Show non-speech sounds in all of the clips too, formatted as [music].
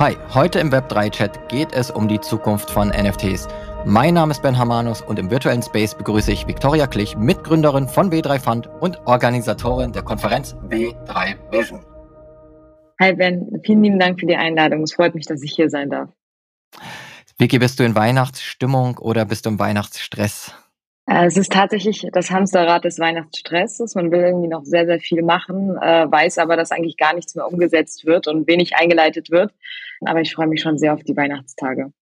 Hi, heute im Web3-Chat geht es um die Zukunft von NFTs. Mein Name ist Ben Hamanus und im virtuellen Space begrüße ich Viktoria Klich, Mitgründerin von W3 Fund und Organisatorin der Konferenz W3 Vision. Hi Ben, vielen lieben Dank für die Einladung. Es freut mich, dass ich hier sein darf. Vicky, bist du in Weihnachtsstimmung oder bist du im Weihnachtsstress? Äh, es ist tatsächlich das Hamsterrad des Weihnachtsstresses. Man will irgendwie noch sehr, sehr viel machen, äh, weiß aber, dass eigentlich gar nichts mehr umgesetzt wird und wenig eingeleitet wird. Aber ich freue mich schon sehr auf die Weihnachtstage.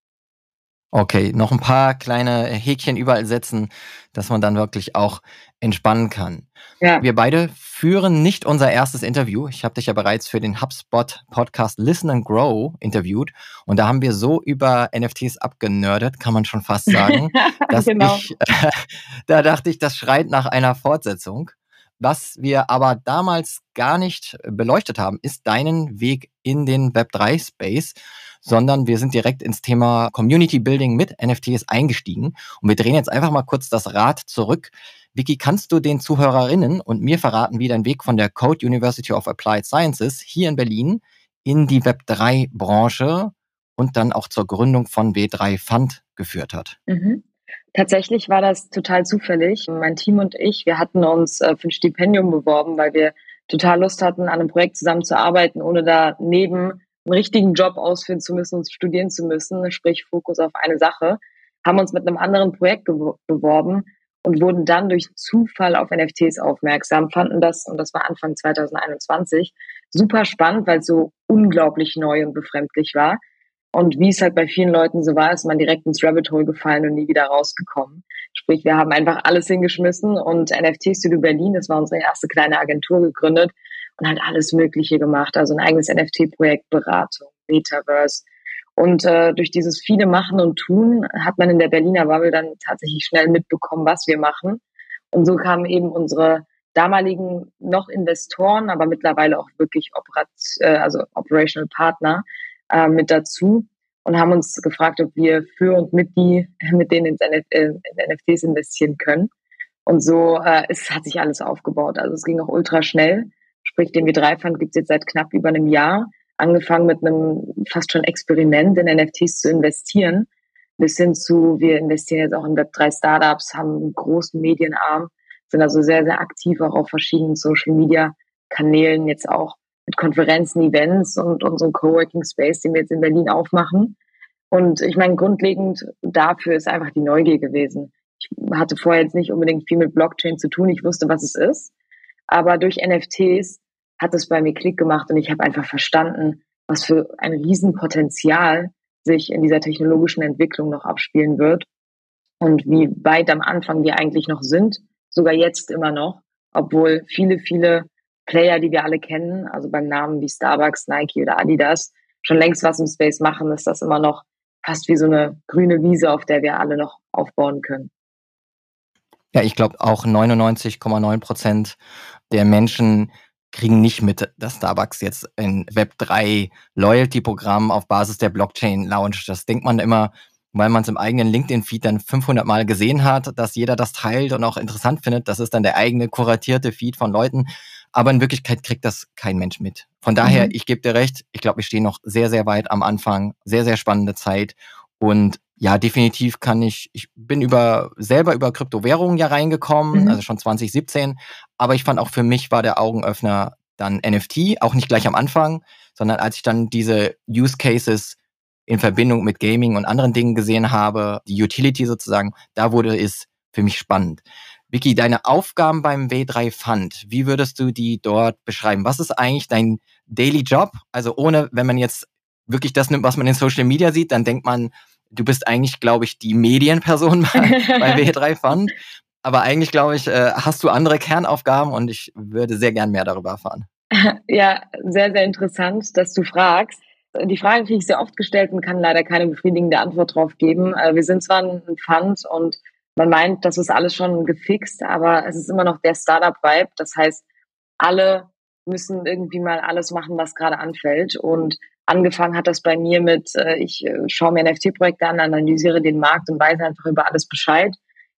Okay, noch ein paar kleine Häkchen überall setzen, dass man dann wirklich auch entspannen kann. Ja. Wir beide führen nicht unser erstes Interview. Ich habe dich ja bereits für den HubSpot Podcast Listen and Grow interviewt und da haben wir so über NFTs abgenördet, kann man schon fast [laughs] sagen, dass genau. ich, äh, [laughs] da dachte ich, das schreit nach einer Fortsetzung. Was wir aber damals gar nicht beleuchtet haben, ist deinen Weg in den Web3-Space sondern wir sind direkt ins Thema Community Building mit NFTs eingestiegen. Und wir drehen jetzt einfach mal kurz das Rad zurück. Vicky, kannst du den Zuhörerinnen und mir verraten, wie dein Weg von der Code University of Applied Sciences hier in Berlin in die Web3-Branche und dann auch zur Gründung von W3 Fund geführt hat? Mhm. Tatsächlich war das total zufällig. Mein Team und ich, wir hatten uns äh, für ein Stipendium beworben, weil wir total Lust hatten, an einem Projekt zusammenzuarbeiten, ohne da neben einen richtigen Job ausführen zu müssen und studieren zu müssen, sprich Fokus auf eine Sache, haben uns mit einem anderen Projekt beworben und wurden dann durch Zufall auf NFTs aufmerksam, fanden das, und das war Anfang 2021, super spannend, weil es so unglaublich neu und befremdlich war. Und wie es halt bei vielen Leuten so war, ist man direkt ins Rabbit Hole gefallen und nie wieder rausgekommen. Sprich, wir haben einfach alles hingeschmissen und NFT Studio Berlin, das war unsere erste kleine Agentur gegründet, und halt alles Mögliche gemacht. Also ein eigenes NFT-Projekt, Beratung, Metaverse. Und äh, durch dieses viele Machen und Tun hat man in der Berliner Bubble dann tatsächlich schnell mitbekommen, was wir machen. Und so kamen eben unsere damaligen noch Investoren, aber mittlerweile auch wirklich Operat äh, also Operational Partner äh, mit dazu und haben uns gefragt, ob wir für und mit die [laughs] mit denen ins NF äh, in NFTs investieren können. Und so äh, es hat sich alles aufgebaut. Also es ging auch ultra schnell. Sprich, den W3-Fund gibt es jetzt seit knapp über einem Jahr, angefangen mit einem fast schon Experiment in NFTs zu investieren, bis hin zu, wir investieren jetzt auch in Web3-Startups, haben einen großen Medienarm, sind also sehr, sehr aktiv auch auf verschiedenen Social-Media-Kanälen, jetzt auch mit Konferenzen, Events und unserem Coworking Space, den wir jetzt in Berlin aufmachen. Und ich meine, grundlegend dafür ist einfach die Neugier gewesen. Ich hatte vorher jetzt nicht unbedingt viel mit Blockchain zu tun. Ich wusste, was es ist. Aber durch NFTs hat es bei mir Klick gemacht und ich habe einfach verstanden, was für ein Riesenpotenzial sich in dieser technologischen Entwicklung noch abspielen wird und wie weit am Anfang wir eigentlich noch sind, sogar jetzt immer noch, obwohl viele, viele Player, die wir alle kennen, also beim Namen wie Starbucks, Nike oder Adidas, schon längst was im Space machen, ist das immer noch fast wie so eine grüne Wiese, auf der wir alle noch aufbauen können. Ja, ich glaube auch 99,9 Prozent der Menschen kriegen nicht mit, dass Starbucks jetzt ein Web3 Loyalty-Programm auf Basis der Blockchain launcht. Das denkt man immer, weil man es im eigenen LinkedIn-Feed dann 500 Mal gesehen hat, dass jeder das teilt und auch interessant findet. Das ist dann der eigene kuratierte Feed von Leuten. Aber in Wirklichkeit kriegt das kein Mensch mit. Von daher, mhm. ich gebe dir recht, ich glaube, wir stehen noch sehr, sehr weit am Anfang. Sehr, sehr spannende Zeit. Und ja, definitiv kann ich, ich bin über selber über Kryptowährungen ja reingekommen, mhm. also schon 2017, aber ich fand auch für mich war der Augenöffner dann NFT, auch nicht gleich am Anfang, sondern als ich dann diese Use Cases in Verbindung mit Gaming und anderen Dingen gesehen habe, die Utility sozusagen, da wurde es für mich spannend. Vicky, deine Aufgaben beim W3 Fund, wie würdest du die dort beschreiben? Was ist eigentlich dein Daily Job? Also ohne, wenn man jetzt wirklich das nimmt, was man in Social Media sieht, dann denkt man, du bist eigentlich, glaube ich, die Medienperson [laughs] bei, bei [laughs] W3 Fund. Aber eigentlich, glaube ich, äh, hast du andere Kernaufgaben und ich würde sehr gern mehr darüber erfahren. [laughs] Ja, sehr, sehr interessant, dass du fragst. Die Frage kriege ich sehr oft gestellt und kann leider keine befriedigende Antwort drauf geben. Äh, wir sind zwar ein Fund und man meint, das ist alles schon gefixt, aber es ist immer noch der Startup-Vibe. Das heißt, alle müssen irgendwie mal alles machen, was gerade anfällt. Und Angefangen hat das bei mir mit, äh, ich äh, schaue mir NFT-Projekte an, analysiere den Markt und weiß einfach über alles Bescheid,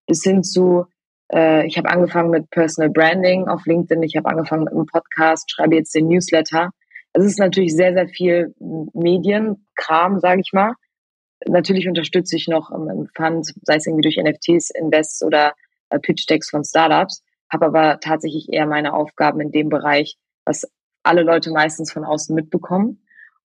bis hin zu, äh, ich habe angefangen mit Personal Branding auf LinkedIn, ich habe angefangen mit einem Podcast, schreibe jetzt den Newsletter. Es ist natürlich sehr, sehr viel Medien, Startup-Kram, sage ich mal. Natürlich unterstütze ich noch im Fund, sei es irgendwie durch NFTs, Invests oder äh, Pitch-Decks von Startups, habe aber tatsächlich eher meine Aufgaben in dem Bereich, was alle Leute meistens von außen mitbekommen.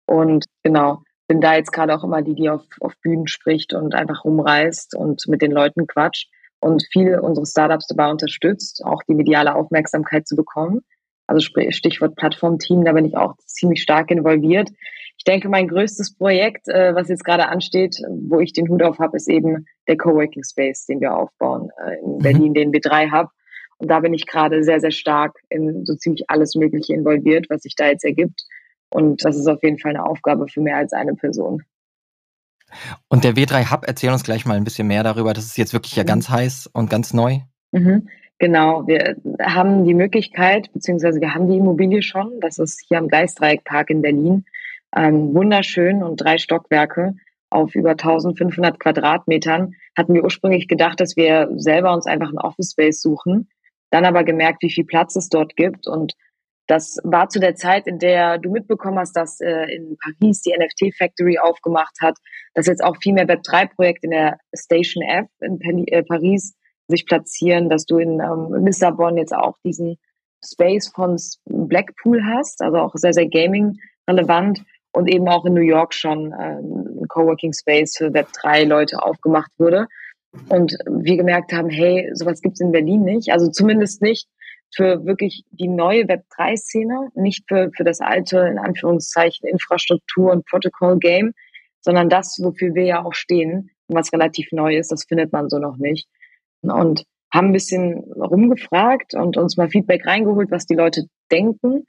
Und genau, bin da jetzt gerade auch immer die, die auf, auf Bühnen spricht und einfach rumreist und mit den Leuten quatscht und viele unsere Startups dabei unterstützt, auch die mediale Aufmerksamkeit zu bekommen. Also Stichwort Plattformteam, da bin ich auch ziemlich stark involviert. Ich denke, mein größtes Projekt, äh, was jetzt gerade ansteht, wo ich den Hut auf habe, ist eben der Coworking Space, den wir aufbauen äh, in mhm. Berlin, mhm. den B3 Hub. Und da bin ich gerade sehr, sehr stark in so ziemlich alles Mögliche involviert, was sich da jetzt ergibt. Und das ist auf jeden Fall eine Aufgabe für mehr als eine Person. Und der W3 Hub, erzähl uns gleich mal ein bisschen mehr darüber. Das ist jetzt wirklich ja mhm. ganz heiß und ganz neu. Mhm. Genau, wir haben die Möglichkeit, beziehungsweise wir haben die Immobilie schon. Das ist hier am Geistdreieckpark in Berlin. Ähm, wunderschön und drei Stockwerke auf über 1500 Quadratmetern. Hatten wir ursprünglich gedacht, dass wir selber uns einfach ein Office Space suchen. Dann aber gemerkt, wie viel Platz es dort gibt und das war zu der Zeit, in der du mitbekommen hast, dass äh, in Paris die NFT Factory aufgemacht hat, dass jetzt auch viel mehr Web3-Projekte in der Station F in äh, Paris sich platzieren, dass du in ähm, Lissabon jetzt auch diesen Space von Blackpool hast, also auch sehr, sehr Gaming-relevant und eben auch in New York schon äh, ein Coworking Space für Web3-Leute aufgemacht wurde. Und wir gemerkt haben, hey, sowas gibt's in Berlin nicht, also zumindest nicht für wirklich die neue Web3-Szene, nicht für, für das alte, in Anführungszeichen, Infrastruktur- und Protocol-Game, sondern das, wofür wir ja auch stehen, was relativ neu ist, das findet man so noch nicht. Und haben ein bisschen rumgefragt und uns mal Feedback reingeholt, was die Leute denken.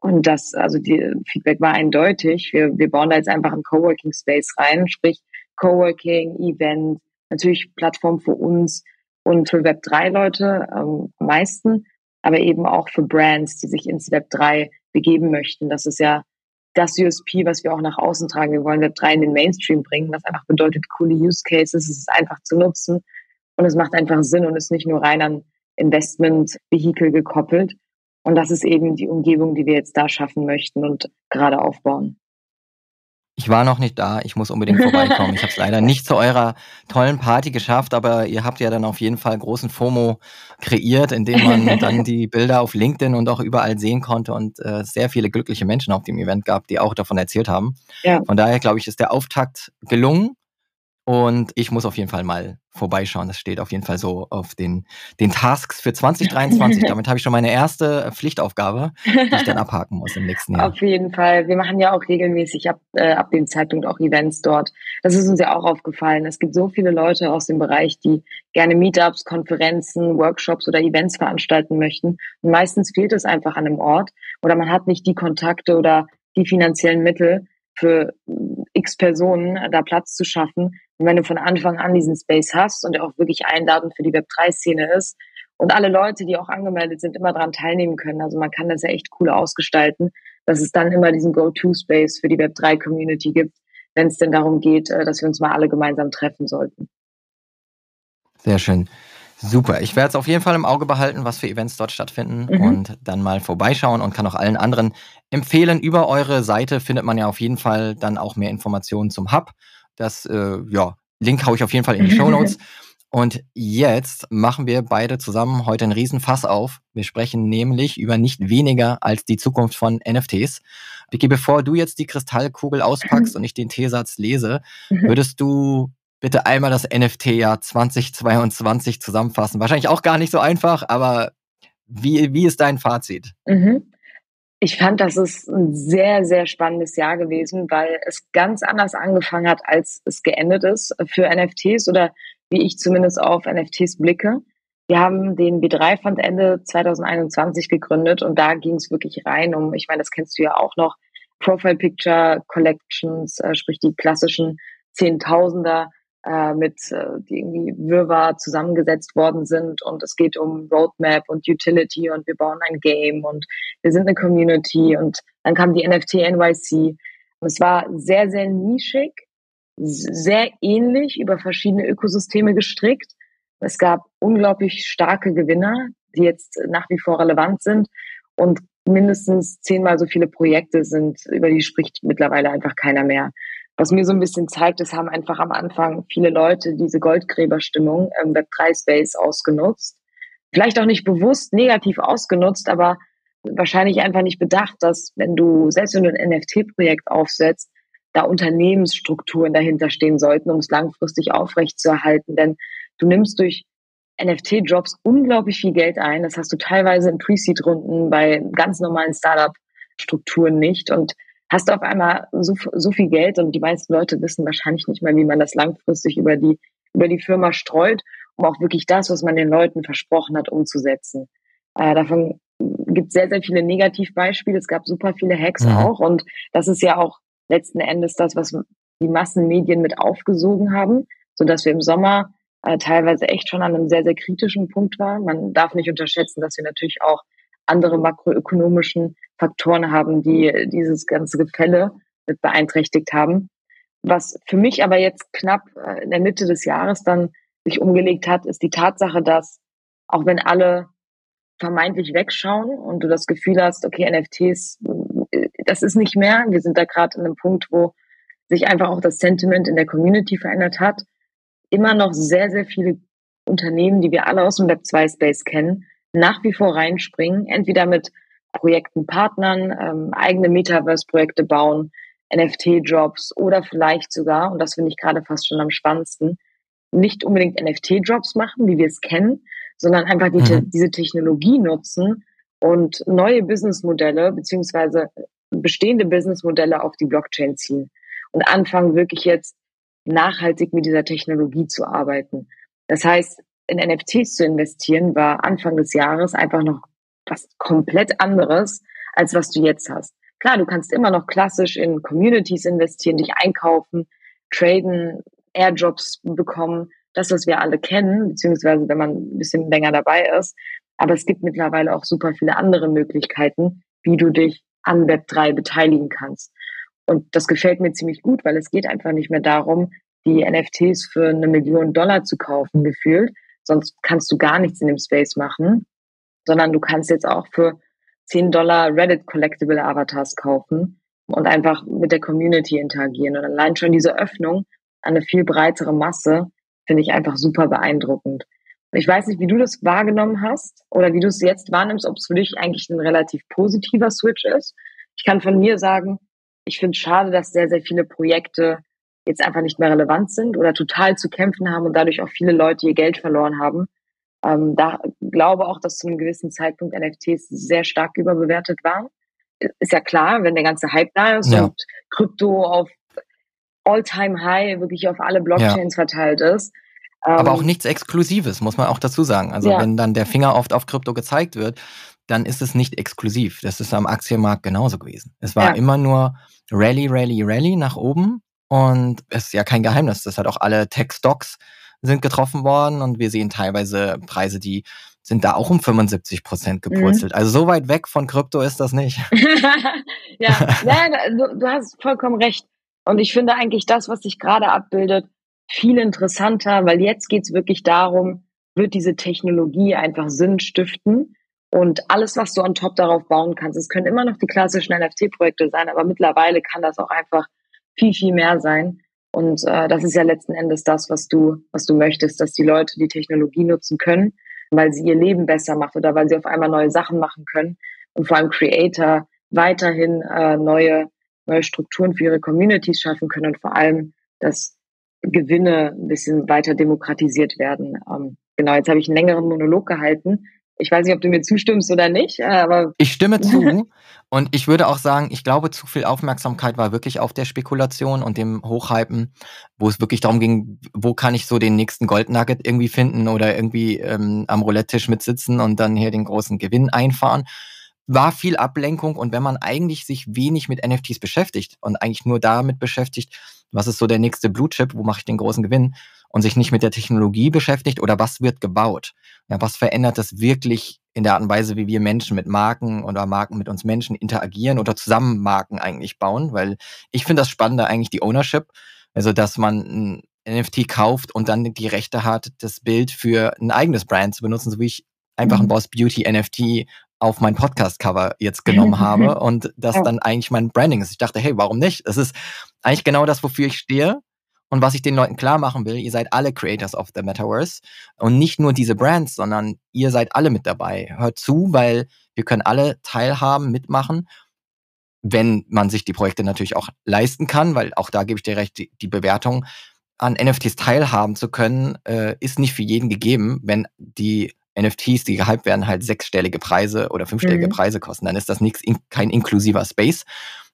Und das, also die Feedback war eindeutig. Wir, wir bauen da jetzt einfach einen Coworking Space rein, sprich Coworking, Event, natürlich Plattform für uns und für Web3-Leute ähm, am meisten aber eben auch für Brands, die sich ins Web 3 begeben möchten. Das ist ja das USP, was wir auch nach außen tragen. Wir wollen Web 3 in den Mainstream bringen, was einfach bedeutet, coole Use Cases, es ist einfach zu nutzen und es macht einfach Sinn und ist nicht nur rein an Investment-Vehikel gekoppelt. Und das ist eben die Umgebung, die wir jetzt da schaffen möchten und gerade aufbauen. Ich war noch nicht da, ich muss unbedingt vorbeikommen. Ich habe es leider nicht zu eurer tollen Party geschafft, aber ihr habt ja dann auf jeden Fall großen FOMO kreiert, indem man [laughs] dann die Bilder auf LinkedIn und auch überall sehen konnte und äh, sehr viele glückliche Menschen auf dem Event gab, die auch davon erzählt haben. Ja. Von daher glaube ich, ist der Auftakt gelungen und ich muss auf jeden Fall mal vorbeischauen. Das steht auf jeden Fall so auf den, den Tasks für 2023. [laughs] Damit habe ich schon meine erste Pflichtaufgabe, die ich dann abhaken muss im nächsten Jahr. Auf jeden Fall. Wir machen ja auch regelmäßig ab, äh, ab dem Zeitpunkt auch Events dort. Das ist uns ja auch aufgefallen. Es gibt so viele Leute aus dem Bereich, die gerne Meetups, Konferenzen, Workshops oder Events veranstalten möchten. Und meistens fehlt es einfach an einem Ort oder man hat nicht die Kontakte oder die finanziellen Mittel für x Personen da Platz zu schaffen, und wenn du von Anfang an diesen Space hast und der auch wirklich einladend für die Web3-Szene ist und alle Leute, die auch angemeldet sind, immer daran teilnehmen können, also man kann das ja echt cool ausgestalten, dass es dann immer diesen Go-To-Space für die Web3-Community gibt, wenn es denn darum geht, äh, dass wir uns mal alle gemeinsam treffen sollten. Sehr schön. Super. Ich werde es auf jeden Fall im Auge behalten, was für Events dort stattfinden mhm. und dann mal vorbeischauen und kann auch allen anderen empfehlen. Über eure Seite findet man ja auf jeden Fall dann auch mehr Informationen zum Hub das, äh, ja, Link haue ich auf jeden Fall in die Show Notes. [laughs] Und jetzt machen wir beide zusammen heute einen Riesenfass auf. Wir sprechen nämlich über nicht weniger als die Zukunft von NFTs. Vicky, bevor du jetzt die Kristallkugel auspackst [laughs] und ich den T-Satz lese, [laughs] würdest du bitte einmal das NFT-Jahr 2022 zusammenfassen? Wahrscheinlich auch gar nicht so einfach, aber wie, wie ist dein Fazit? Mhm. Ich fand, das ist ein sehr, sehr spannendes Jahr gewesen, weil es ganz anders angefangen hat, als es geendet ist für NFTs oder wie ich zumindest auf NFTs blicke. Wir haben den B3-Fund Ende 2021 gegründet und da ging es wirklich rein um, ich meine, das kennst du ja auch noch, Profile Picture Collections, äh, sprich die klassischen Zehntausender äh, mit, äh, die irgendwie Wirrwarr zusammengesetzt worden sind und es geht um Roadmap und Utility und wir bauen ein Game und wir sind eine Community und dann kam die NFT NYC. Es war sehr, sehr nischig, sehr ähnlich über verschiedene Ökosysteme gestrickt. Es gab unglaublich starke Gewinner, die jetzt nach wie vor relevant sind und mindestens zehnmal so viele Projekte sind, über die spricht mittlerweile einfach keiner mehr. Was mir so ein bisschen zeigt, es haben einfach am Anfang viele Leute diese Goldgräberstimmung im Web3-Space ausgenutzt. Vielleicht auch nicht bewusst negativ ausgenutzt, aber wahrscheinlich einfach nicht bedacht, dass wenn du, selbst wenn du ein NFT-Projekt aufsetzt, da Unternehmensstrukturen dahinter stehen sollten, um es langfristig aufrechtzuerhalten. Denn du nimmst durch NFT-Jobs unglaublich viel Geld ein. Das hast du teilweise in Pre-Seed-Runden bei ganz normalen Startup-Strukturen nicht und hast auf einmal so, so viel Geld und die meisten Leute wissen wahrscheinlich nicht mal, wie man das langfristig über die, über die Firma streut, um auch wirklich das, was man den Leuten versprochen hat, umzusetzen. Äh, davon gibt es sehr, sehr viele Negativbeispiele. Es gab super viele Hacks mhm. auch und das ist ja auch letzten Endes das, was die Massenmedien mit aufgesogen haben, so dass wir im Sommer äh, teilweise echt schon an einem sehr, sehr kritischen Punkt waren. Man darf nicht unterschätzen, dass wir natürlich auch andere makroökonomischen Faktoren haben, die dieses ganze Gefälle mit beeinträchtigt haben. Was für mich aber jetzt knapp äh, in der Mitte des Jahres dann sich umgelegt hat, ist die Tatsache, dass auch wenn alle vermeintlich wegschauen und du das Gefühl hast, okay, NFTs, äh, das ist nicht mehr. Wir sind da gerade in einem Punkt, wo sich einfach auch das Sentiment in der Community verändert hat. Immer noch sehr, sehr viele Unternehmen, die wir alle aus dem Web2-Space kennen, nach wie vor reinspringen, entweder mit Projekten partnern, ähm, eigene Metaverse-Projekte bauen, NFT-Jobs oder vielleicht sogar, und das finde ich gerade fast schon am spannendsten, nicht unbedingt NFT-Jobs machen, wie wir es kennen, sondern einfach die, mhm. diese Technologie nutzen und neue Businessmodelle beziehungsweise bestehende Businessmodelle auf die Blockchain ziehen und anfangen wirklich jetzt nachhaltig mit dieser Technologie zu arbeiten. Das heißt, in NFTs zu investieren war Anfang des Jahres einfach noch was komplett anderes, als was du jetzt hast. Klar, du kannst immer noch klassisch in Communities investieren, dich einkaufen, traden, Airdrops bekommen, das, was wir alle kennen, beziehungsweise wenn man ein bisschen länger dabei ist. Aber es gibt mittlerweile auch super viele andere Möglichkeiten, wie du dich an Web3 beteiligen kannst. Und das gefällt mir ziemlich gut, weil es geht einfach nicht mehr darum, die NFTs für eine Million Dollar zu kaufen, gefühlt. Sonst kannst du gar nichts in dem Space machen, sondern du kannst jetzt auch für 10 Dollar Reddit Collectible Avatars kaufen und einfach mit der Community interagieren. Und allein schon diese Öffnung an eine viel breitere Masse finde ich einfach super beeindruckend. Ich weiß nicht, wie du das wahrgenommen hast oder wie du es jetzt wahrnimmst, ob es für dich eigentlich ein relativ positiver Switch ist. Ich kann von mir sagen, ich finde es schade, dass sehr, sehr viele Projekte jetzt einfach nicht mehr relevant sind oder total zu kämpfen haben und dadurch auch viele Leute ihr Geld verloren haben. Ähm, da glaube auch, dass zu einem gewissen Zeitpunkt NFTs sehr stark überbewertet waren. Ist ja klar, wenn der ganze Hype da ist ja. und Krypto auf All-Time-High wirklich auf alle Blockchains ja. verteilt ist. Aber ähm, auch nichts Exklusives, muss man auch dazu sagen. Also ja. wenn dann der Finger oft auf Krypto gezeigt wird, dann ist es nicht exklusiv. Das ist am Aktienmarkt genauso gewesen. Es war ja. immer nur Rally, Rally, Rally nach oben. Und es ist ja kein Geheimnis. Das hat auch alle Tech-Stocks sind getroffen worden und wir sehen teilweise Preise, die sind da auch um 75 Prozent gepurzelt. Mhm. Also so weit weg von Krypto ist das nicht. [laughs] ja, ja du, du hast vollkommen recht. Und ich finde eigentlich das, was sich gerade abbildet, viel interessanter, weil jetzt geht's wirklich darum, wird diese Technologie einfach Sinn stiften und alles, was du on top darauf bauen kannst. Es können immer noch die klassischen NFT-Projekte sein, aber mittlerweile kann das auch einfach viel, viel mehr sein. Und äh, das ist ja letzten Endes das, was du, was du möchtest, dass die Leute die Technologie nutzen können, weil sie ihr Leben besser macht oder weil sie auf einmal neue Sachen machen können und vor allem Creator weiterhin äh, neue neue Strukturen für ihre Communities schaffen können und vor allem, dass Gewinne ein bisschen weiter demokratisiert werden. Ähm, genau, jetzt habe ich einen längeren Monolog gehalten. Ich weiß nicht, ob du mir zustimmst oder nicht, äh, aber. Ich stimme [laughs] zu. und ich würde auch sagen, ich glaube, zu viel Aufmerksamkeit war wirklich auf der Spekulation und dem Hochhypen, wo es wirklich darum ging, wo kann ich so den nächsten Goldnugget irgendwie finden oder irgendwie ähm, am Roulette-Tisch mitsitzen und dann hier den großen Gewinn einfahren war viel Ablenkung und wenn man eigentlich sich wenig mit NFTs beschäftigt und eigentlich nur damit beschäftigt, was ist so der nächste Blue Chip, wo mache ich den großen Gewinn? Und sich nicht mit der Technologie beschäftigt oder was wird gebaut, ja, was verändert das wirklich in der Art und Weise, wie wir Menschen mit Marken oder Marken mit uns Menschen interagieren oder zusammen Marken eigentlich bauen, weil ich finde das Spannende eigentlich die Ownership, also dass man ein NFT kauft und dann die Rechte hat, das Bild für ein eigenes Brand zu benutzen, so wie ich einfach ein mhm. Boss Beauty NFT auf mein Podcast-Cover jetzt genommen [laughs] habe und das dann eigentlich mein Branding ist. Ich dachte, hey, warum nicht? Es ist eigentlich genau das, wofür ich stehe. Und was ich den Leuten klar machen will, ihr seid alle Creators of the Metaverse und nicht nur diese Brands, sondern ihr seid alle mit dabei. Hört zu, weil wir können alle teilhaben, mitmachen, wenn man sich die Projekte natürlich auch leisten kann, weil auch da gebe ich dir recht, die, die Bewertung an NFTs teilhaben zu können, äh, ist nicht für jeden gegeben, wenn die NFTs, die gehypt werden, halt sechsstellige Preise oder fünfstellige mhm. Preise kosten. Dann ist das nichts, kein inklusiver Space.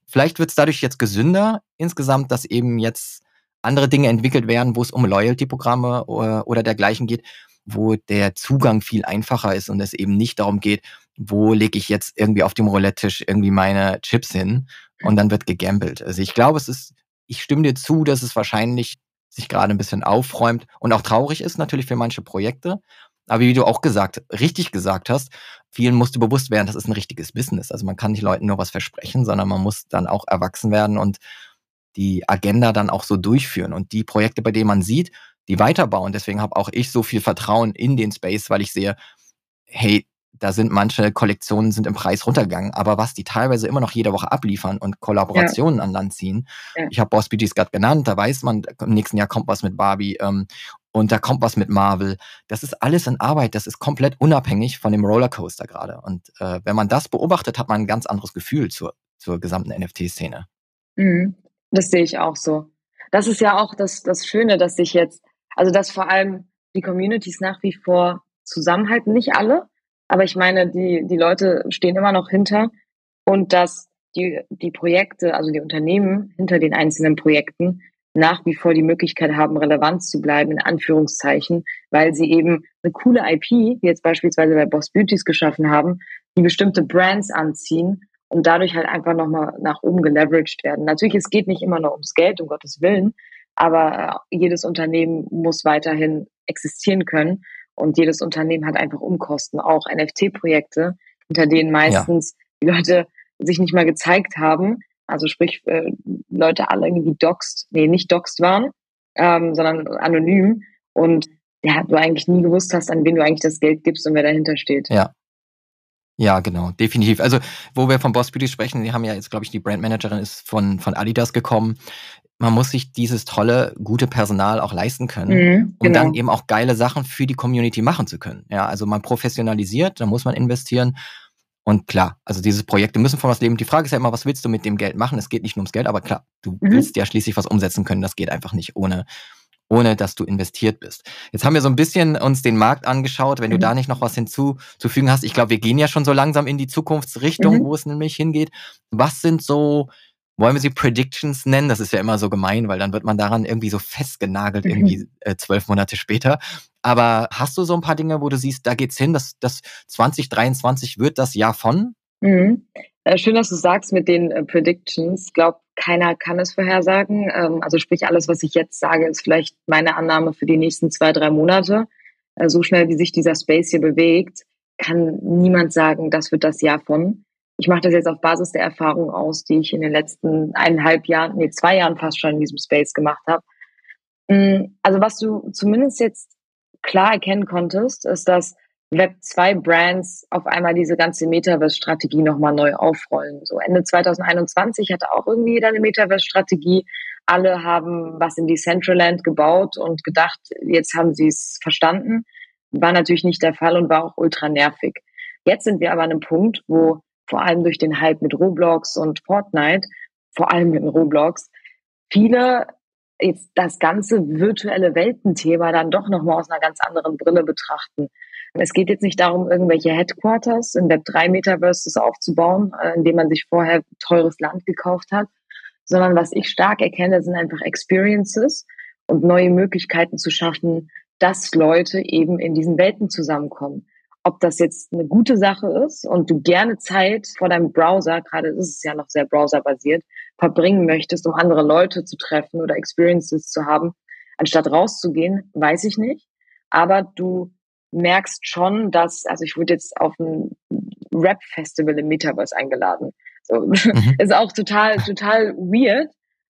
Vielleicht wird es dadurch jetzt gesünder insgesamt, dass eben jetzt andere Dinge entwickelt werden, wo es um Loyalty-Programme oder, oder dergleichen geht, wo der Zugang viel einfacher ist und es eben nicht darum geht, wo lege ich jetzt irgendwie auf dem Roulette-Tisch irgendwie meine Chips hin und dann wird gegambelt. Also ich glaube, es ist, ich stimme dir zu, dass es wahrscheinlich sich gerade ein bisschen aufräumt und auch traurig ist natürlich für manche Projekte. Aber wie du auch gesagt, richtig gesagt hast, vielen musste bewusst werden, das ist ein richtiges Business. Also man kann nicht Leuten nur was versprechen, sondern man muss dann auch erwachsen werden und die Agenda dann auch so durchführen. Und die Projekte, bei denen man sieht, die weiterbauen. Deswegen habe auch ich so viel Vertrauen in den Space, weil ich sehe, hey, da sind manche Kollektionen sind im Preis runtergegangen, aber was die teilweise immer noch jede Woche abliefern und Kollaborationen ja. an Land ziehen. Ja. Ich habe Boss BGs gerade genannt, da weiß man, im nächsten Jahr kommt was mit Barbie ähm, und da kommt was mit Marvel. Das ist alles in Arbeit, das ist komplett unabhängig von dem Rollercoaster gerade. Und äh, wenn man das beobachtet, hat man ein ganz anderes Gefühl zur, zur gesamten NFT-Szene. Mhm. Das sehe ich auch so. Das ist ja auch das, das Schöne, dass sich jetzt, also dass vor allem die Communities nach wie vor zusammenhalten, nicht alle, aber ich meine, die, die Leute stehen immer noch hinter und dass die, die Projekte, also die Unternehmen hinter den einzelnen Projekten nach wie vor die Möglichkeit haben, Relevanz zu bleiben, in Anführungszeichen, weil sie eben eine coole IP, wie jetzt beispielsweise bei Boss Beauties geschaffen haben, die bestimmte Brands anziehen und dadurch halt einfach nochmal nach oben geleveraged werden. Natürlich, es geht nicht immer nur ums Geld, um Gottes Willen, aber äh, jedes Unternehmen muss weiterhin existieren können und jedes Unternehmen hat einfach Umkosten, auch NFT-Projekte, hinter denen meistens ja. die Leute sich nicht mal gezeigt haben, also sprich äh, Leute alle irgendwie doxed, nee, nicht doxed waren, ähm, sondern anonym und ja, du eigentlich nie gewusst hast, an wen du eigentlich das Geld gibst und wer dahinter steht. Ja, ja, genau, definitiv. Also, wo wir von Boss Beauty sprechen, die haben ja jetzt, glaube ich, die Brandmanagerin ist von, von Adidas gekommen. Man muss sich dieses tolle, gute Personal auch leisten können, mhm, um dann genau. eben auch geile Sachen für die Community machen zu können. Ja, also man professionalisiert, da muss man investieren. Und klar, also diese Projekte müssen von was leben. Die Frage ist ja immer, was willst du mit dem Geld machen? Es geht nicht nur ums Geld, aber klar, du mhm. willst ja schließlich was umsetzen können. Das geht einfach nicht ohne, ohne dass du investiert bist. Jetzt haben wir so ein bisschen uns den Markt angeschaut. Wenn mhm. du da nicht noch was hinzuzufügen hast, ich glaube, wir gehen ja schon so langsam in die Zukunftsrichtung, mhm. wo es nämlich hingeht. Was sind so, wollen wir sie Predictions nennen? Das ist ja immer so gemein, weil dann wird man daran irgendwie so festgenagelt, mhm. irgendwie äh, zwölf Monate später. Aber hast du so ein paar Dinge, wo du siehst, da geht's hin, dass das 2023 wird das Jahr von? Mhm. Äh, schön, dass du sagst mit den äh, Predictions. Ich glaube, keiner kann es vorhersagen. Ähm, also sprich, alles, was ich jetzt sage, ist vielleicht meine Annahme für die nächsten zwei, drei Monate. Äh, so schnell, wie sich dieser Space hier bewegt, kann niemand sagen, das wird das Jahr von. Ich mache das jetzt auf Basis der Erfahrung aus, die ich in den letzten eineinhalb Jahren, nee, zwei Jahren fast schon in diesem Space gemacht habe. Mm, also was du zumindest jetzt klar erkennen konntest, ist, dass Web2-Brands auf einmal diese ganze Metaverse-Strategie nochmal neu aufrollen. So Ende 2021 hatte auch irgendwie jeder eine Metaverse-Strategie. Alle haben was in Decentraland gebaut und gedacht, jetzt haben sie es verstanden. War natürlich nicht der Fall und war auch ultra nervig. Jetzt sind wir aber an einem Punkt, wo vor allem durch den Hype mit Roblox und Fortnite, vor allem mit Roblox, viele jetzt das ganze virtuelle Weltenthema dann doch nochmal aus einer ganz anderen Brille betrachten. Es geht jetzt nicht darum, irgendwelche Headquarters in Web3 Metaverses aufzubauen, äh, indem man sich vorher teures Land gekauft hat, sondern was ich stark erkenne, sind einfach Experiences und neue Möglichkeiten zu schaffen, dass Leute eben in diesen Welten zusammenkommen. Ob das jetzt eine gute Sache ist und du gerne Zeit vor deinem Browser, gerade ist es ja noch sehr browserbasiert, verbringen möchtest, um andere Leute zu treffen oder Experiences zu haben, anstatt rauszugehen, weiß ich nicht. Aber du merkst schon, dass, also ich wurde jetzt auf ein Rap-Festival im Metaverse eingeladen. So, mhm. [laughs] Ist auch total, total weird.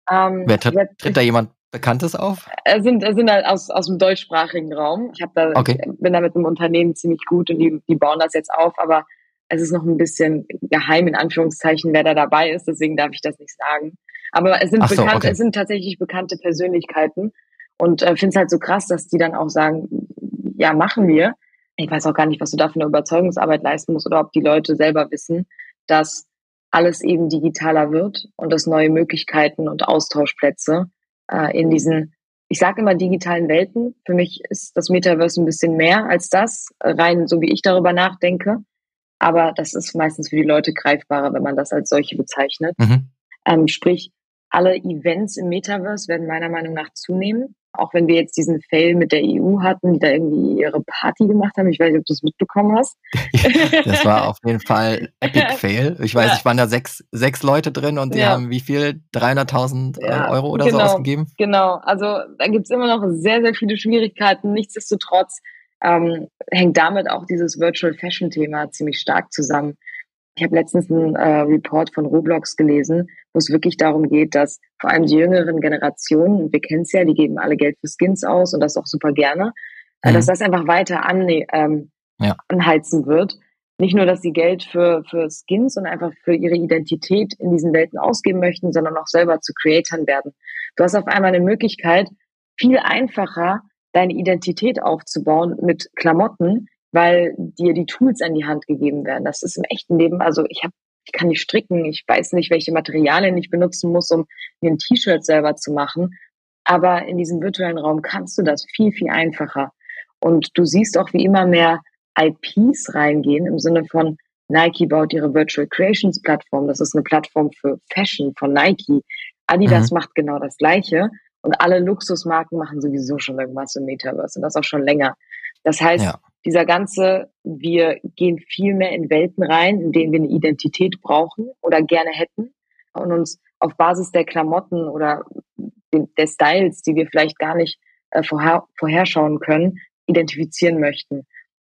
Ähm, Wer tritt, tritt da jemand Bekanntes auf? Es sind, es sind halt aus, aus dem deutschsprachigen Raum. Ich da, okay. bin da mit einem Unternehmen ziemlich gut und die, die bauen das jetzt auf, aber es ist noch ein bisschen geheim in Anführungszeichen, wer da dabei ist, deswegen darf ich das nicht sagen. Aber es sind so, bekannt, okay. es sind tatsächlich bekannte Persönlichkeiten und äh, finde es halt so krass, dass die dann auch sagen, ja, machen wir. Ich weiß auch gar nicht, was du da für eine Überzeugungsarbeit leisten musst oder ob die Leute selber wissen, dass alles eben digitaler wird und dass neue Möglichkeiten und Austauschplätze äh, in diesen, ich sage immer digitalen Welten. Für mich ist das Metaverse ein bisschen mehr als das, rein so wie ich darüber nachdenke. Aber das ist meistens für die Leute greifbarer, wenn man das als solche bezeichnet. Mhm. Ähm, sprich, alle Events im Metaverse werden meiner Meinung nach zunehmen. Auch wenn wir jetzt diesen Fail mit der EU hatten, die da irgendwie ihre Party gemacht haben. Ich weiß nicht, ob du es mitbekommen hast. [laughs] das war [laughs] auf jeden Fall Epic Fail. Ich weiß, ja. ich waren da sechs, sechs Leute drin und die ja. haben wie viel? 300.000 äh, ja, Euro oder genau, so ausgegeben? Genau. Also da gibt es immer noch sehr, sehr viele Schwierigkeiten. Nichtsdestotrotz ähm, hängt damit auch dieses Virtual Fashion Thema ziemlich stark zusammen. Ich habe letztens einen äh, Report von Roblox gelesen, wo es wirklich darum geht, dass vor allem die jüngeren Generationen, wir kennen es ja, die geben alle Geld für Skins aus und das auch super gerne, äh, mhm. dass das einfach weiter an, ähm, ja. anheizen wird. Nicht nur, dass sie Geld für, für Skins und einfach für ihre Identität in diesen Welten ausgeben möchten, sondern auch selber zu Creatoren werden. Du hast auf einmal eine Möglichkeit, viel einfacher deine Identität aufzubauen mit Klamotten, weil dir die Tools an die Hand gegeben werden. Das ist im echten Leben, also ich habe ich kann nicht stricken, ich weiß nicht, welche Materialien ich benutzen muss, um mir ein T-Shirt selber zu machen. Aber in diesem virtuellen Raum kannst du das viel, viel einfacher. Und du siehst auch, wie immer mehr IPs reingehen im Sinne von Nike baut ihre Virtual Creations Plattform. Das ist eine Plattform für Fashion von Nike. Adidas mhm. macht genau das Gleiche. Und alle Luxusmarken machen sowieso schon irgendwas im Metaverse und das auch schon länger. Das heißt, ja. Dieser ganze, wir gehen viel mehr in Welten rein, in denen wir eine Identität brauchen oder gerne hätten und uns auf Basis der Klamotten oder der Styles, die wir vielleicht gar nicht äh, vorher, vorherschauen können, identifizieren möchten.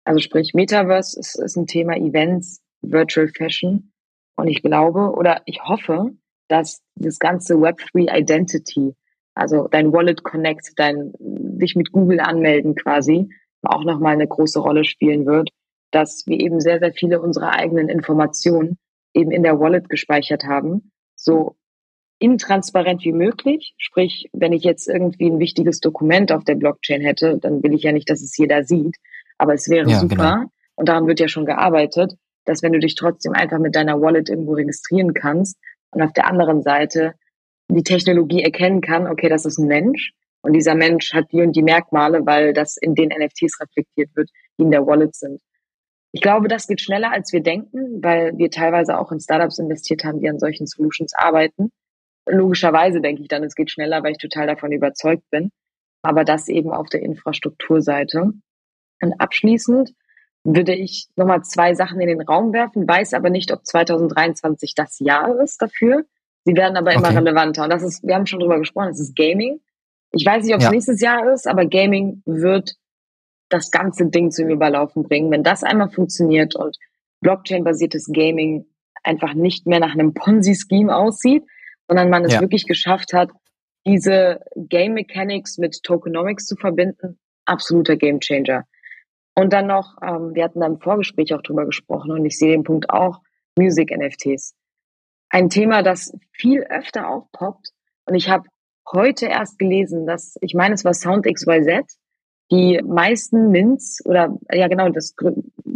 Also sprich, Metaverse ist, ist ein Thema Events, Virtual Fashion. Und ich glaube oder ich hoffe, dass das ganze Web3 Identity, also dein Wallet Connect, dein dich mit Google anmelden quasi, auch nochmal eine große Rolle spielen wird, dass wir eben sehr, sehr viele unserer eigenen Informationen eben in der Wallet gespeichert haben, so intransparent wie möglich. Sprich, wenn ich jetzt irgendwie ein wichtiges Dokument auf der Blockchain hätte, dann will ich ja nicht, dass es jeder sieht. Aber es wäre ja, super, genau. und daran wird ja schon gearbeitet, dass wenn du dich trotzdem einfach mit deiner Wallet irgendwo registrieren kannst und auf der anderen Seite die Technologie erkennen kann, okay, das ist ein Mensch und dieser Mensch hat die und die Merkmale, weil das in den NFTs reflektiert wird, die in der Wallet sind. Ich glaube, das geht schneller, als wir denken, weil wir teilweise auch in Startups investiert haben, die an solchen Solutions arbeiten. Logischerweise denke ich dann, es geht schneller, weil ich total davon überzeugt bin. Aber das eben auf der Infrastrukturseite. Und abschließend würde ich nochmal zwei Sachen in den Raum werfen, weiß aber nicht, ob 2023 das Jahr ist dafür. Sie werden aber immer okay. relevanter. Und das ist, wir haben schon drüber gesprochen, das ist Gaming. Ich weiß nicht, ob es ja. nächstes Jahr ist, aber Gaming wird das ganze Ding zum Überlaufen bringen. Wenn das einmal funktioniert und Blockchain-basiertes Gaming einfach nicht mehr nach einem Ponzi-Scheme aussieht, sondern man es ja. wirklich geschafft hat, diese Game Mechanics mit Tokenomics zu verbinden, absoluter Game Changer. Und dann noch, ähm, wir hatten da im Vorgespräch auch drüber gesprochen und ich sehe den Punkt auch, Music NFTs. Ein Thema, das viel öfter aufpoppt und ich habe heute erst gelesen, dass, ich meine, es war Sound XYZ, die meisten Mints oder ja genau, das grö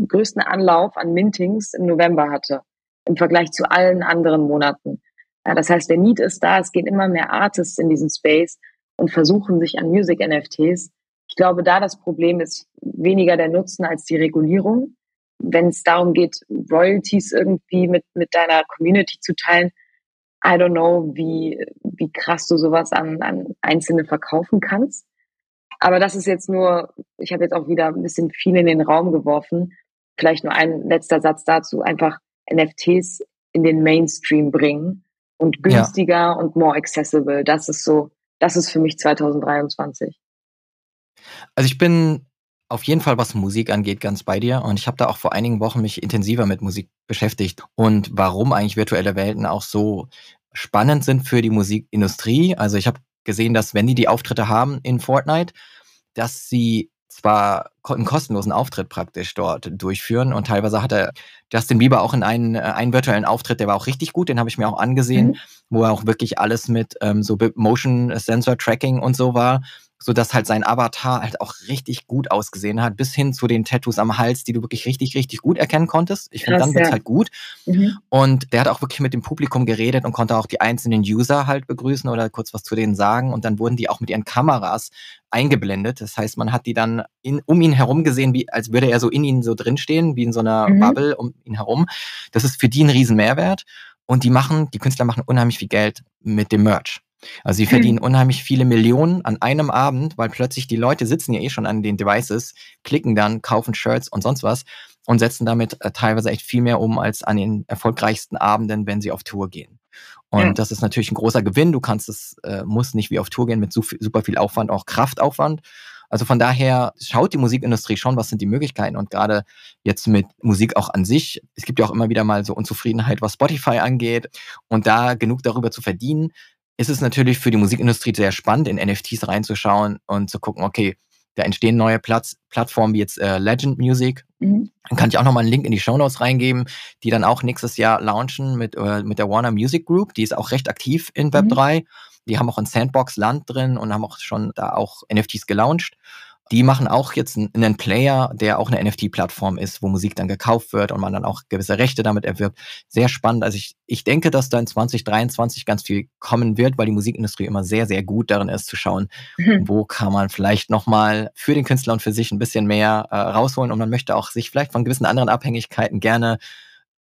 größten Anlauf an Mintings im November hatte im Vergleich zu allen anderen Monaten. Ja, das heißt, der Need ist da, es gehen immer mehr Artists in diesen Space und versuchen sich an Music NFTs. Ich glaube, da das Problem ist weniger der Nutzen als die Regulierung. Wenn es darum geht, Royalties irgendwie mit, mit deiner Community zu teilen, I don't know, wie, wie krass du sowas an, an Einzelne verkaufen kannst. Aber das ist jetzt nur, ich habe jetzt auch wieder ein bisschen viel in den Raum geworfen. Vielleicht nur ein letzter Satz dazu, einfach NFTs in den Mainstream bringen und günstiger ja. und more accessible. Das ist so, das ist für mich 2023. Also ich bin auf jeden Fall, was Musik angeht, ganz bei dir. Und ich habe da auch vor einigen Wochen mich intensiver mit Musik beschäftigt und warum eigentlich virtuelle Welten auch so spannend sind für die Musikindustrie. Also ich habe gesehen, dass wenn die die Auftritte haben in Fortnite, dass sie zwar einen kostenlosen Auftritt praktisch dort durchführen und teilweise hatte Justin Bieber auch in einen, äh, einen virtuellen Auftritt, der war auch richtig gut, den habe ich mir auch angesehen, mhm. wo er auch wirklich alles mit ähm, so Motion Sensor Tracking und so war so dass halt sein Avatar halt auch richtig gut ausgesehen hat, bis hin zu den Tattoos am Hals, die du wirklich richtig, richtig gut erkennen konntest. Ich finde, dann wird's ja. halt gut. Mhm. Und der hat auch wirklich mit dem Publikum geredet und konnte auch die einzelnen User halt begrüßen oder kurz was zu denen sagen. Und dann wurden die auch mit ihren Kameras eingeblendet. Das heißt, man hat die dann in, um ihn herum gesehen, wie als würde er so in ihnen so drinstehen, wie in so einer mhm. Bubble um ihn herum. Das ist für die ein riesen Mehrwert. Und die machen, die Künstler machen unheimlich viel Geld mit dem Merch. Also sie verdienen hm. unheimlich viele Millionen an einem Abend, weil plötzlich die Leute sitzen ja eh schon an den Devices, klicken dann, kaufen Shirts und sonst was und setzen damit äh, teilweise echt viel mehr um als an den erfolgreichsten Abenden, wenn sie auf Tour gehen. Und ja. das ist natürlich ein großer Gewinn. Du kannst es, äh, musst nicht wie auf Tour gehen mit so viel, super viel Aufwand, auch Kraftaufwand. Also von daher schaut die Musikindustrie schon, was sind die Möglichkeiten und gerade jetzt mit Musik auch an sich. Es gibt ja auch immer wieder mal so Unzufriedenheit, was Spotify angeht und da genug darüber zu verdienen, ist es natürlich für die Musikindustrie sehr spannend, in NFTs reinzuschauen und zu gucken, okay, da entstehen neue Platz, Plattformen wie jetzt äh, Legend Music. Mhm. Dann kann ich auch nochmal einen Link in die Show Notes reingeben, die dann auch nächstes Jahr launchen mit, äh, mit der Warner Music Group. Die ist auch recht aktiv in Web3. Mhm. Die haben auch ein Sandbox-Land drin und haben auch schon da auch NFTs gelauncht. Die machen auch jetzt einen Player, der auch eine NFT-Plattform ist, wo Musik dann gekauft wird und man dann auch gewisse Rechte damit erwirbt. Sehr spannend. Also ich, ich denke, dass da in 2023 ganz viel kommen wird, weil die Musikindustrie immer sehr, sehr gut darin ist zu schauen, mhm. wo kann man vielleicht nochmal für den Künstler und für sich ein bisschen mehr äh, rausholen und man möchte auch sich vielleicht von gewissen anderen Abhängigkeiten gerne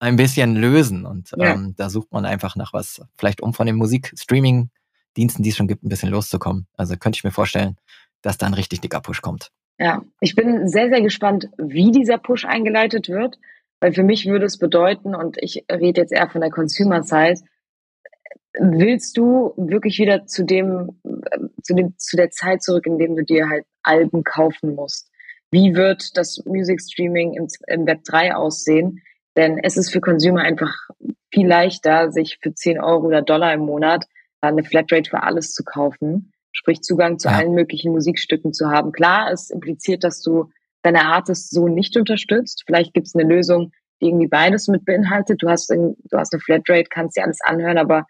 ein bisschen lösen. Und ja. ähm, da sucht man einfach nach was, vielleicht um von den Musikstreaming-Diensten, die es schon gibt, ein bisschen loszukommen. Also könnte ich mir vorstellen, dass da ein richtig dicker Push kommt. Ja, ich bin sehr, sehr gespannt, wie dieser Push eingeleitet wird, weil für mich würde es bedeuten, und ich rede jetzt eher von der Consumer-Side, willst du wirklich wieder zu dem, zu dem, zu der Zeit zurück, in dem du dir halt Alben kaufen musst? Wie wird das Music Streaming im, im Web 3 aussehen? Denn es ist für Consumer einfach viel leichter, sich für 10 Euro oder Dollar im Monat eine Flatrate für alles zu kaufen sprich Zugang zu ja. allen möglichen Musikstücken zu haben. Klar, es impliziert, dass du deine Artist so nicht unterstützt. Vielleicht gibt es eine Lösung, die irgendwie beides mit beinhaltet. Du hast, du hast eine Flatrate, kannst dir alles anhören, aber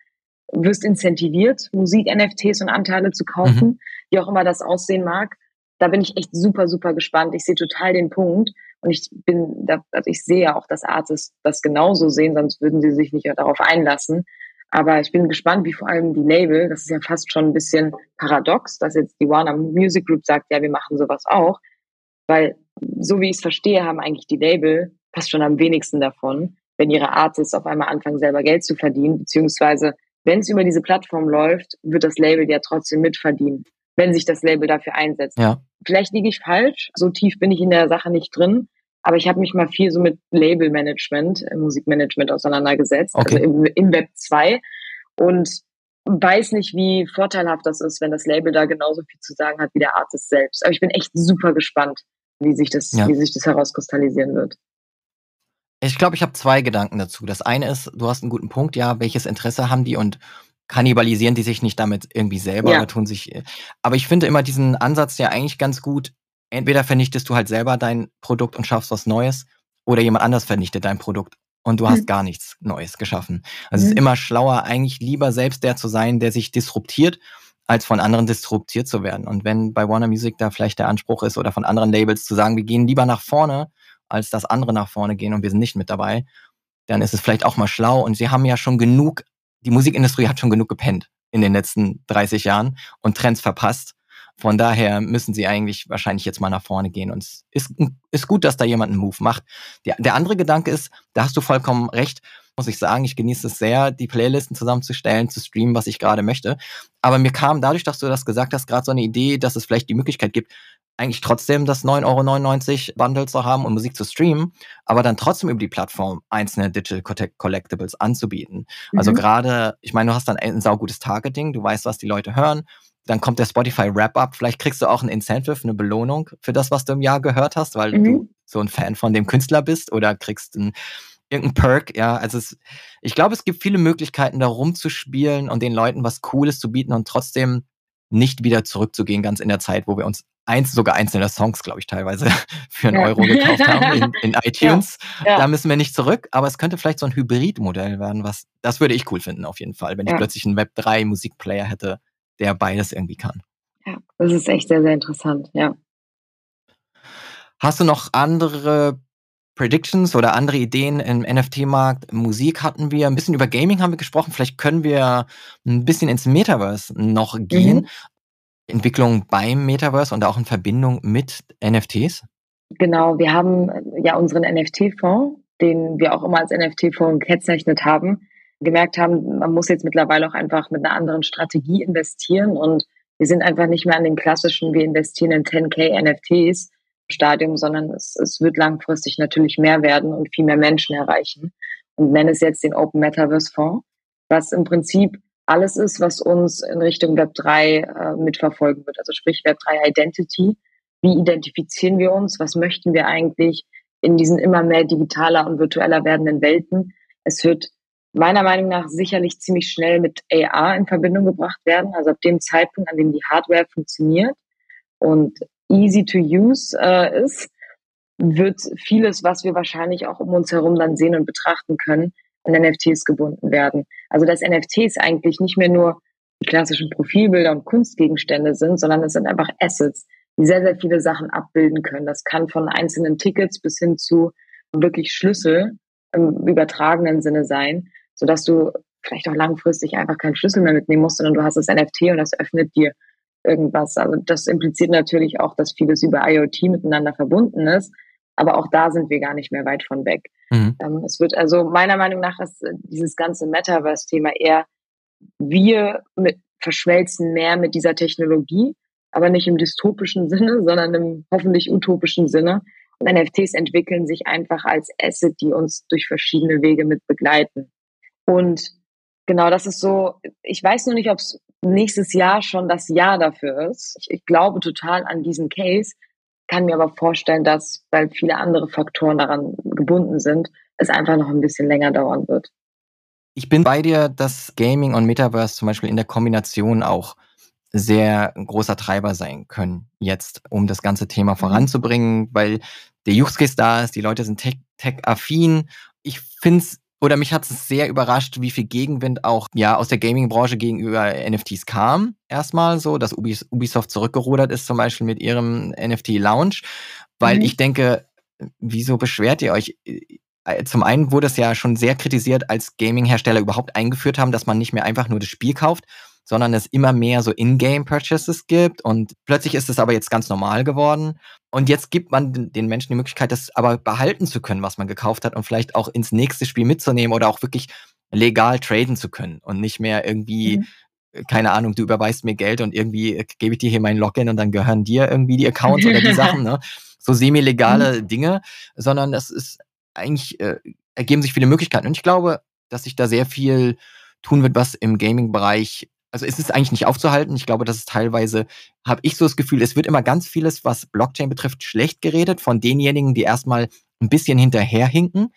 wirst incentiviert, Musik-NFTs und Anteile zu kaufen, mhm. wie auch immer das aussehen mag. Da bin ich echt super, super gespannt. Ich sehe total den Punkt. Und ich bin, also ich sehe ja auch, dass Artists das genauso sehen, sonst würden sie sich nicht darauf einlassen. Aber ich bin gespannt, wie vor allem die Label, das ist ja fast schon ein bisschen paradox, dass jetzt die Warner Music Group sagt, ja, wir machen sowas auch. Weil, so wie ich es verstehe, haben eigentlich die Label fast schon am wenigsten davon, wenn ihre Artists auf einmal anfangen, selber Geld zu verdienen, beziehungsweise wenn es über diese Plattform läuft, wird das Label ja trotzdem mitverdienen, wenn sich das Label dafür einsetzt. Ja. Vielleicht liege ich falsch, so tief bin ich in der Sache nicht drin, aber ich habe mich mal viel so mit Labelmanagement, äh, Musikmanagement auseinandergesetzt, okay. also im, im Web 2 und weiß nicht, wie vorteilhaft das ist, wenn das Label da genauso viel zu sagen hat wie der Artist selbst. Aber ich bin echt super gespannt, wie sich das, ja. wie sich das herauskristallisieren wird. Ich glaube, ich habe zwei Gedanken dazu. Das eine ist, du hast einen guten Punkt, ja, welches Interesse haben die und kannibalisieren die sich nicht damit irgendwie selber ja. oder tun sich. Äh, aber ich finde immer diesen Ansatz ja eigentlich ganz gut, entweder vernichtest du halt selber dein Produkt und schaffst was Neues oder jemand anders vernichtet dein Produkt und du hast mhm. gar nichts Neues geschaffen. Also mhm. es ist mhm. immer schlauer, eigentlich lieber selbst der zu sein, der sich disruptiert, als von anderen disruptiert zu werden. Und wenn bei Warner Music da vielleicht der Anspruch ist oder von anderen Labels zu sagen, wir gehen lieber nach vorne, als dass andere nach vorne gehen und wir sind nicht mit dabei, dann ist es vielleicht auch mal schlau. Und sie haben ja schon genug, die Musikindustrie hat schon genug gepennt in den letzten 30 Jahren und Trends verpasst. Von daher müssen sie eigentlich wahrscheinlich jetzt mal nach vorne gehen. Und es ist, ist gut, dass da jemand einen Move macht. Der, der andere Gedanke ist, da hast du vollkommen recht, muss ich sagen, ich genieße es sehr, die Playlisten zusammenzustellen, zu streamen, was ich gerade möchte. Aber mir kam dadurch, dass du das gesagt hast, gerade so eine Idee, dass es vielleicht die Möglichkeit gibt, eigentlich trotzdem das 9,99 Euro Bundle zu haben und Musik zu streamen, aber dann trotzdem über die Plattform einzelne Digital Collectibles anzubieten. Also mhm. Also gerade, ich meine, du hast dann ein saugutes Targeting, du weißt, was die Leute hören, dann kommt der Spotify Wrap-Up. Vielleicht kriegst du auch ein Incentive, eine Belohnung für das, was du im Jahr gehört hast, weil mhm. du so ein Fan von dem Künstler bist oder kriegst ein, irgendein Perk. Ja, also es, ich glaube, es gibt viele Möglichkeiten, da rumzuspielen und den Leuten was Cooles zu bieten und trotzdem nicht wieder zurückzugehen, ganz in der Zeit, wo wir uns eins, sogar einzelne Songs, glaube ich, teilweise [laughs] für einen ja. Euro gekauft haben in, [laughs] in iTunes. Ja. Ja. Da müssen wir nicht zurück, aber es könnte vielleicht so ein Hybridmodell werden, was das würde ich cool finden auf jeden Fall, wenn ich plötzlich einen Web 3 Musikplayer hätte, der beides irgendwie kann. Ja, das ist echt sehr, sehr interessant, ja. Hast du noch andere Predictions oder andere Ideen im NFT-Markt? Musik hatten wir, ein bisschen über Gaming haben wir gesprochen. Vielleicht können wir ein bisschen ins Metaverse noch gehen. Mhm. Entwicklung beim Metaverse und auch in Verbindung mit NFTs? Genau, wir haben ja unseren NFT-Fonds, den wir auch immer als NFT-Fonds gekennzeichnet haben, gemerkt haben, man muss jetzt mittlerweile auch einfach mit einer anderen Strategie investieren und wir sind einfach nicht mehr an den klassischen, wir investieren in 10k NFTs Stadium, sondern es, es wird langfristig natürlich mehr werden und viel mehr Menschen erreichen und nenne es jetzt den Open Metaverse Fonds, was im Prinzip alles ist, was uns in Richtung Web 3 äh, mitverfolgen wird. Also sprich Web 3 Identity. Wie identifizieren wir uns? Was möchten wir eigentlich in diesen immer mehr digitaler und virtueller werdenden Welten? Es wird meiner Meinung nach sicherlich ziemlich schnell mit AR in Verbindung gebracht werden. Also ab dem Zeitpunkt, an dem die Hardware funktioniert und easy to use äh, ist, wird vieles, was wir wahrscheinlich auch um uns herum dann sehen und betrachten können, an NFTs gebunden werden. Also dass NFTs eigentlich nicht mehr nur die klassischen Profilbilder und Kunstgegenstände sind, sondern es sind einfach Assets, die sehr, sehr viele Sachen abbilden können. Das kann von einzelnen Tickets bis hin zu wirklich Schlüssel im übertragenen Sinne sein, sodass du vielleicht auch langfristig einfach keinen Schlüssel mehr mitnehmen musst, sondern du hast das NFT und das öffnet dir irgendwas. Also das impliziert natürlich auch, dass vieles über IoT miteinander verbunden ist. Aber auch da sind wir gar nicht mehr weit von weg. Mhm. Ähm, es wird also meiner Meinung nach ist äh, dieses ganze Metaverse-Thema eher, wir mit, verschmelzen mehr mit dieser Technologie, aber nicht im dystopischen [laughs] Sinne, sondern im hoffentlich utopischen Sinne. Und NFTs entwickeln sich einfach als Asset, die uns durch verschiedene Wege mit begleiten. Und genau, das ist so, ich weiß nur nicht, ob es nächstes Jahr schon das Jahr dafür ist. Ich, ich glaube total an diesen Case, kann mir aber vorstellen, dass, weil viele andere Faktoren daran gebunden sind, es einfach noch ein bisschen länger dauern wird. Ich bin bei dir, dass Gaming und Metaverse zum Beispiel in der Kombination auch sehr großer Treiber sein können jetzt, um das ganze Thema mhm. voranzubringen, weil der Use Case da ist, die Leute sind tech-affin. Tech ich finde es oder mich hat es sehr überrascht, wie viel Gegenwind auch ja aus der Gaming-Branche gegenüber NFTs kam. Erstmal so, dass Ubisoft zurückgerudert ist, zum Beispiel mit ihrem NFT-Lounge. Weil mhm. ich denke, wieso beschwert ihr euch? Äh, zum einen wurde es ja schon sehr kritisiert, als Gaming-Hersteller überhaupt eingeführt haben, dass man nicht mehr einfach nur das Spiel kauft, sondern es immer mehr so In-Game-Purchases gibt und plötzlich ist es aber jetzt ganz normal geworden. Und jetzt gibt man den Menschen die Möglichkeit, das aber behalten zu können, was man gekauft hat und vielleicht auch ins nächste Spiel mitzunehmen oder auch wirklich legal traden zu können und nicht mehr irgendwie, mhm. Äh, keine Ahnung, du überweist mir Geld und irgendwie äh, gebe ich dir hier mein Login und dann gehören dir irgendwie die Accounts oder die Sachen, [laughs] ne? So semi-legale mhm. Dinge, sondern das ist eigentlich, äh, ergeben sich viele Möglichkeiten. Und ich glaube, dass sich da sehr viel tun wird, was im Gaming-Bereich also ist es eigentlich nicht aufzuhalten. Ich glaube, dass es teilweise, habe ich so das Gefühl, es wird immer ganz vieles, was Blockchain betrifft, schlecht geredet von denjenigen, die erstmal ein bisschen hinterherhinken,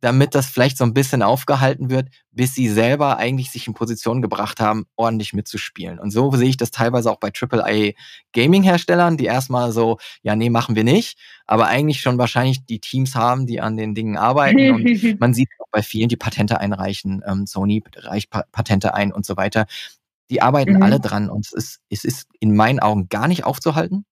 damit das vielleicht so ein bisschen aufgehalten wird, bis sie selber eigentlich sich in Position gebracht haben, ordentlich mitzuspielen. Und so sehe ich das teilweise auch bei AAA Gaming-Herstellern, die erstmal so, ja, nee, machen wir nicht, aber eigentlich schon wahrscheinlich die Teams haben, die an den Dingen arbeiten. Und [laughs] man sieht auch bei vielen, die Patente einreichen. Ähm, Sony reicht Patente ein und so weiter. Die arbeiten mhm. alle dran und es ist, es ist in meinen Augen gar nicht aufzuhalten,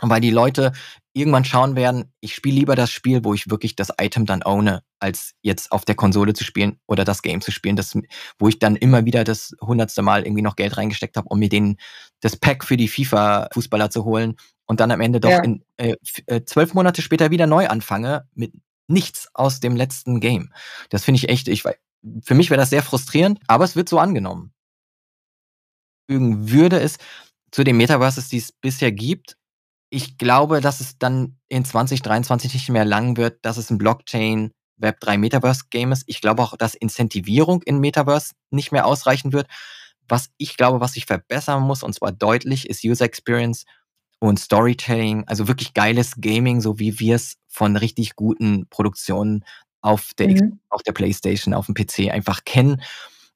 weil die Leute irgendwann schauen werden, ich spiele lieber das Spiel, wo ich wirklich das Item dann owne, als jetzt auf der Konsole zu spielen oder das Game zu spielen, das, wo ich dann immer wieder das hundertste Mal irgendwie noch Geld reingesteckt habe, um mir den, das Pack für die FIFA-Fußballer zu holen und dann am Ende doch ja. in, äh, äh, zwölf Monate später wieder neu anfange mit nichts aus dem letzten Game. Das finde ich echt, ich, für mich wäre das sehr frustrierend, aber es wird so angenommen fügen würde, ist zu den Metaverses, die es bisher gibt. Ich glaube, dass es dann in 2023 nicht mehr lang wird, dass es ein Blockchain Web 3 Metaverse Game ist. Ich glaube auch, dass Incentivierung in Metaverse nicht mehr ausreichen wird. Was ich glaube, was sich verbessern muss, und zwar deutlich, ist User Experience und Storytelling, also wirklich geiles Gaming, so wie wir es von richtig guten Produktionen auf der, mhm. auf der Playstation, auf dem PC einfach kennen.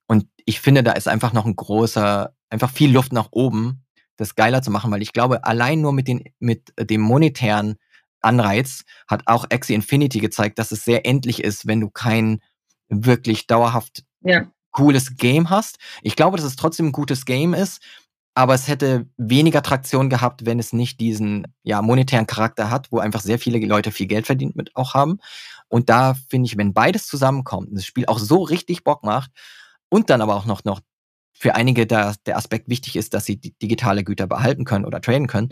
Und ich finde, da ist einfach noch ein großer einfach viel Luft nach oben, das geiler zu machen, weil ich glaube, allein nur mit, den, mit dem monetären Anreiz hat auch Axie Infinity gezeigt, dass es sehr endlich ist, wenn du kein wirklich dauerhaft ja. cooles Game hast. Ich glaube, dass es trotzdem ein gutes Game ist, aber es hätte weniger Traktion gehabt, wenn es nicht diesen ja, monetären Charakter hat, wo einfach sehr viele Leute viel Geld verdient mit auch haben. Und da finde ich, wenn beides zusammenkommt, das Spiel auch so richtig Bock macht und dann aber auch noch, noch für einige da der Aspekt wichtig ist, dass sie digitale Güter behalten können oder traden können,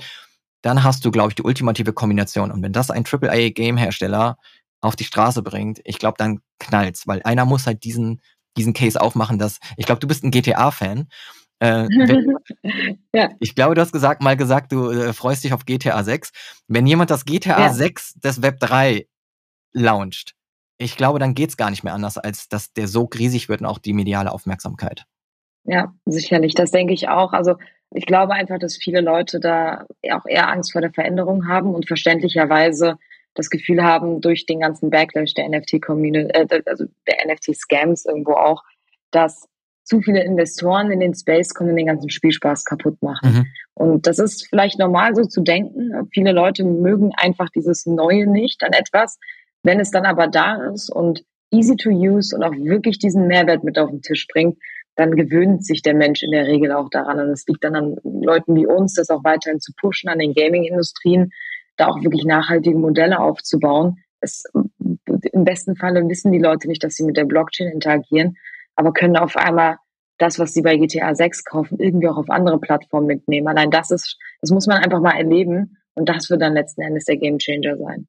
dann hast du, glaube ich, die ultimative Kombination. Und wenn das ein AAA-Game-Hersteller auf die Straße bringt, ich glaube, dann knallt's, weil einer muss halt diesen, diesen Case aufmachen, dass, ich glaube, du bist ein GTA-Fan. Äh, [laughs] ja. Ich glaube, du hast gesagt, mal gesagt, du äh, freust dich auf GTA 6. Wenn jemand das GTA ja. 6 des Web 3 launcht, ich glaube, dann geht's gar nicht mehr anders, als dass der so riesig wird und auch die mediale Aufmerksamkeit. Ja, sicherlich. Das denke ich auch. Also ich glaube einfach, dass viele Leute da auch eher Angst vor der Veränderung haben und verständlicherweise das Gefühl haben, durch den ganzen Backlash der NFT-Community, äh, also der NFT-Scams irgendwo auch, dass zu viele Investoren in den Space kommen und den ganzen Spielspaß kaputt machen. Mhm. Und das ist vielleicht normal so zu denken. Viele Leute mögen einfach dieses Neue nicht an etwas. Wenn es dann aber da ist und easy to use und auch wirklich diesen Mehrwert mit auf den Tisch bringt, dann gewöhnt sich der Mensch in der Regel auch daran. Und es liegt dann an Leuten wie uns, das auch weiterhin zu pushen, an den Gaming-Industrien, da auch wirklich nachhaltige Modelle aufzubauen. Es, Im besten Falle wissen die Leute nicht, dass sie mit der Blockchain interagieren, aber können auf einmal das, was sie bei GTA 6 kaufen, irgendwie auch auf andere Plattformen mitnehmen. Allein das ist, das muss man einfach mal erleben und das wird dann letzten Endes der Gamechanger sein.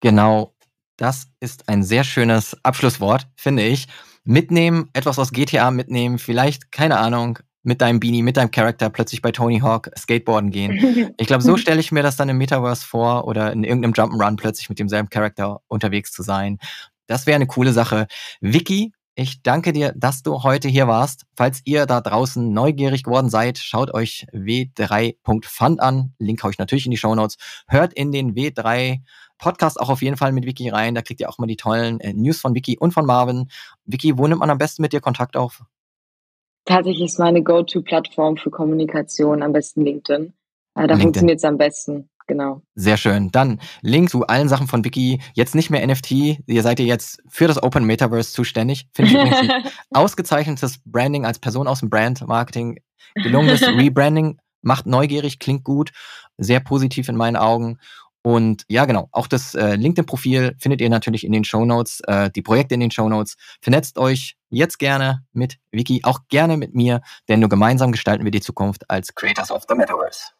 Genau, das ist ein sehr schönes Abschlusswort, finde ich mitnehmen, etwas aus GTA mitnehmen, vielleicht, keine Ahnung, mit deinem Beanie, mit deinem Charakter plötzlich bei Tony Hawk Skateboarden gehen. [laughs] Ich glaube, so stelle ich mir das dann im Metaverse vor oder in irgendeinem Jump'n'Run plötzlich mit demselben Charakter unterwegs zu sein. Das wäre eine coole Sache. Vicky, ich danke dir, dass du heute hier warst. Falls ihr da draußen neugierig geworden seid, schaut euch w3.fund an. Link haue ich natürlich in die Show Notes. Hört in den W3 Podcast auch auf jeden Fall mit Vicky rein. Da kriegt ihr auch mal die tollen äh, News von Vicky und von Marvin. Vicky, wo nimmt man am besten mit dir Kontakt auf? Tatsächlich ist meine Go-To-Plattform für Kommunikation am besten LinkedIn. Äh, da funktioniert es am besten. Genau. Sehr schön. Dann Link zu allen Sachen von Vicky. Jetzt nicht mehr NFT. Ihr seid ihr jetzt für das Open Metaverse zuständig. Finde ich übrigens ein [laughs] ausgezeichnetes Branding als Person aus dem Brand Marketing. Gelungenes [laughs] Rebranding. Macht neugierig, klingt gut. Sehr positiv in meinen Augen. Und ja, genau, auch das äh, LinkedIn-Profil findet ihr natürlich in den Show Notes, äh, die Projekte in den Show Notes. Vernetzt euch jetzt gerne mit Vicky, auch gerne mit mir, denn nur gemeinsam gestalten wir die Zukunft als Creators of the Metaverse.